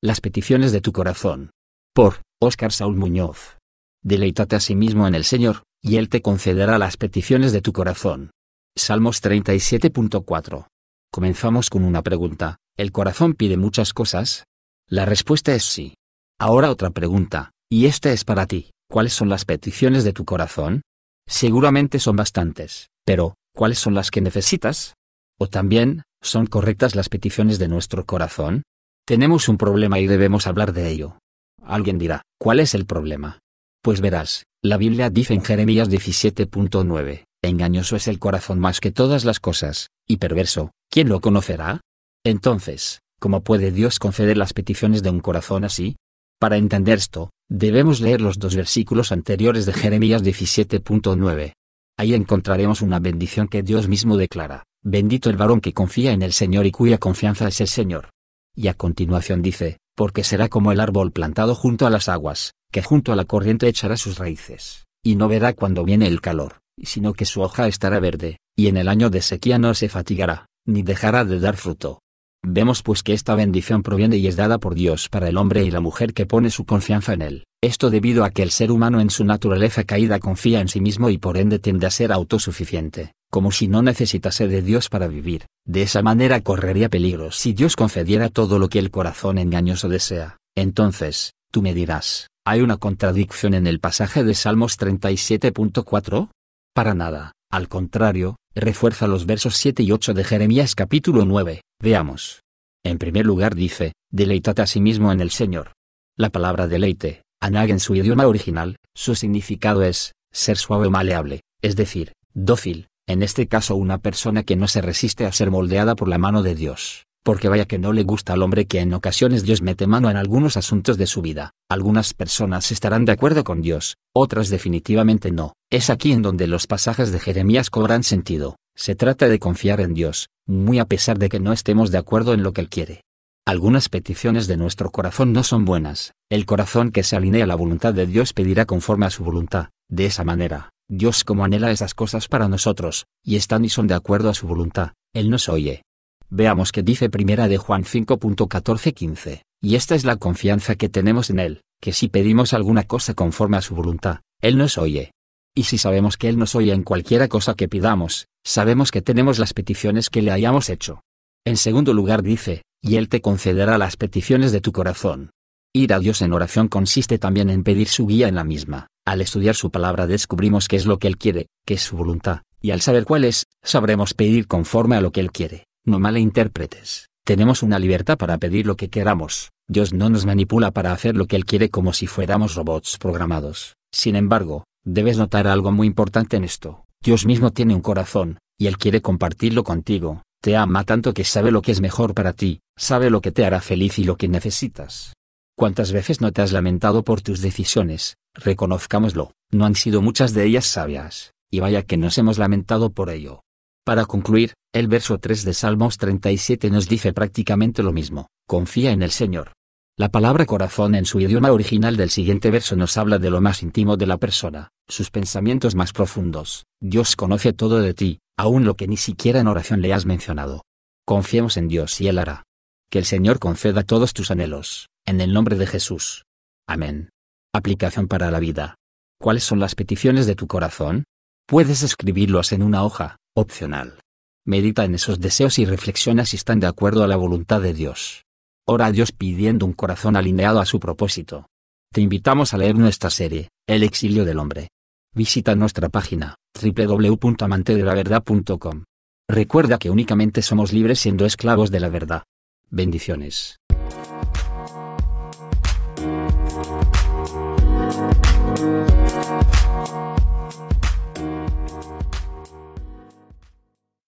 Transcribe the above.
Las peticiones de tu corazón. Por Óscar Saúl Muñoz. Deleítate a sí mismo en el Señor, y Él te concederá las peticiones de tu corazón. Salmos 37.4. Comenzamos con una pregunta. ¿El corazón pide muchas cosas? La respuesta es sí. Ahora otra pregunta, y esta es para ti. ¿Cuáles son las peticiones de tu corazón? Seguramente son bastantes, pero, ¿cuáles son las que necesitas? O también, ¿son correctas las peticiones de nuestro corazón? Tenemos un problema y debemos hablar de ello. Alguien dirá, ¿cuál es el problema? Pues verás, la Biblia dice en Jeremías 17.9, engañoso es el corazón más que todas las cosas, y perverso, ¿quién lo conocerá? Entonces, ¿cómo puede Dios conceder las peticiones de un corazón así? Para entender esto, debemos leer los dos versículos anteriores de Jeremías 17.9. Ahí encontraremos una bendición que Dios mismo declara, bendito el varón que confía en el Señor y cuya confianza es el Señor y a continuación dice, porque será como el árbol plantado junto a las aguas, que junto a la corriente echará sus raíces, y no verá cuando viene el calor, sino que su hoja estará verde, y en el año de sequía no se fatigará, ni dejará de dar fruto. Vemos pues que esta bendición proviene y es dada por Dios para el hombre y la mujer que pone su confianza en Él. Esto debido a que el ser humano en su naturaleza caída confía en sí mismo y por ende tiende a ser autosuficiente, como si no necesitase de Dios para vivir. De esa manera correría peligro si Dios concediera todo lo que el corazón engañoso desea. Entonces, tú me dirás, ¿hay una contradicción en el pasaje de Salmos 37.4? Para nada, al contrario, refuerza los versos 7 y 8 de Jeremías capítulo 9. Veamos. En primer lugar dice, deleítate a sí mismo en el Señor. La palabra deleite, Anag en su idioma original, su significado es, ser suave o maleable, es decir, dócil, en este caso una persona que no se resiste a ser moldeada por la mano de Dios, porque vaya que no le gusta al hombre que en ocasiones Dios mete mano en algunos asuntos de su vida, algunas personas estarán de acuerdo con Dios, otras definitivamente no, es aquí en donde los pasajes de Jeremías cobran sentido, se trata de confiar en Dios, muy a pesar de que no estemos de acuerdo en lo que Él quiere. Algunas peticiones de nuestro corazón no son buenas, el corazón que se alinea a la voluntad de Dios pedirá conforme a su voluntad, de esa manera, Dios como anhela esas cosas para nosotros, y están y son de acuerdo a su voluntad, Él nos oye. Veamos que dice primera de Juan 5.14-15, y esta es la confianza que tenemos en Él, que si pedimos alguna cosa conforme a su voluntad, Él nos oye. Y si sabemos que Él nos oye en cualquiera cosa que pidamos, sabemos que tenemos las peticiones que le hayamos hecho. En segundo lugar dice, y Él te concederá las peticiones de tu corazón. Ir a Dios en oración consiste también en pedir su guía en la misma. Al estudiar su palabra descubrimos qué es lo que Él quiere, qué es su voluntad, y al saber cuál es, sabremos pedir conforme a lo que Él quiere. No malinterpretes. Tenemos una libertad para pedir lo que queramos. Dios no nos manipula para hacer lo que Él quiere como si fuéramos robots programados. Sin embargo, debes notar algo muy importante en esto. Dios mismo tiene un corazón, y Él quiere compartirlo contigo. Te ama tanto que sabe lo que es mejor para ti, sabe lo que te hará feliz y lo que necesitas. ¿Cuántas veces no te has lamentado por tus decisiones? Reconozcámoslo, no han sido muchas de ellas sabias, y vaya que nos hemos lamentado por ello. Para concluir, el verso 3 de Salmos 37 nos dice prácticamente lo mismo, confía en el Señor. La palabra corazón en su idioma original del siguiente verso nos habla de lo más íntimo de la persona, sus pensamientos más profundos. Dios conoce todo de ti, aun lo que ni siquiera en oración le has mencionado. Confiemos en Dios y Él hará. Que el Señor conceda todos tus anhelos, en el nombre de Jesús. Amén. Aplicación para la vida. ¿Cuáles son las peticiones de tu corazón? Puedes escribirlos en una hoja, opcional. Medita en esos deseos y reflexiona si están de acuerdo a la voluntad de Dios. Ora a Dios pidiendo un corazón alineado a su propósito. Te invitamos a leer nuestra serie, El exilio del hombre. Visita nuestra página, www.amantedelaverdad.com. Recuerda que únicamente somos libres siendo esclavos de la verdad. Bendiciones.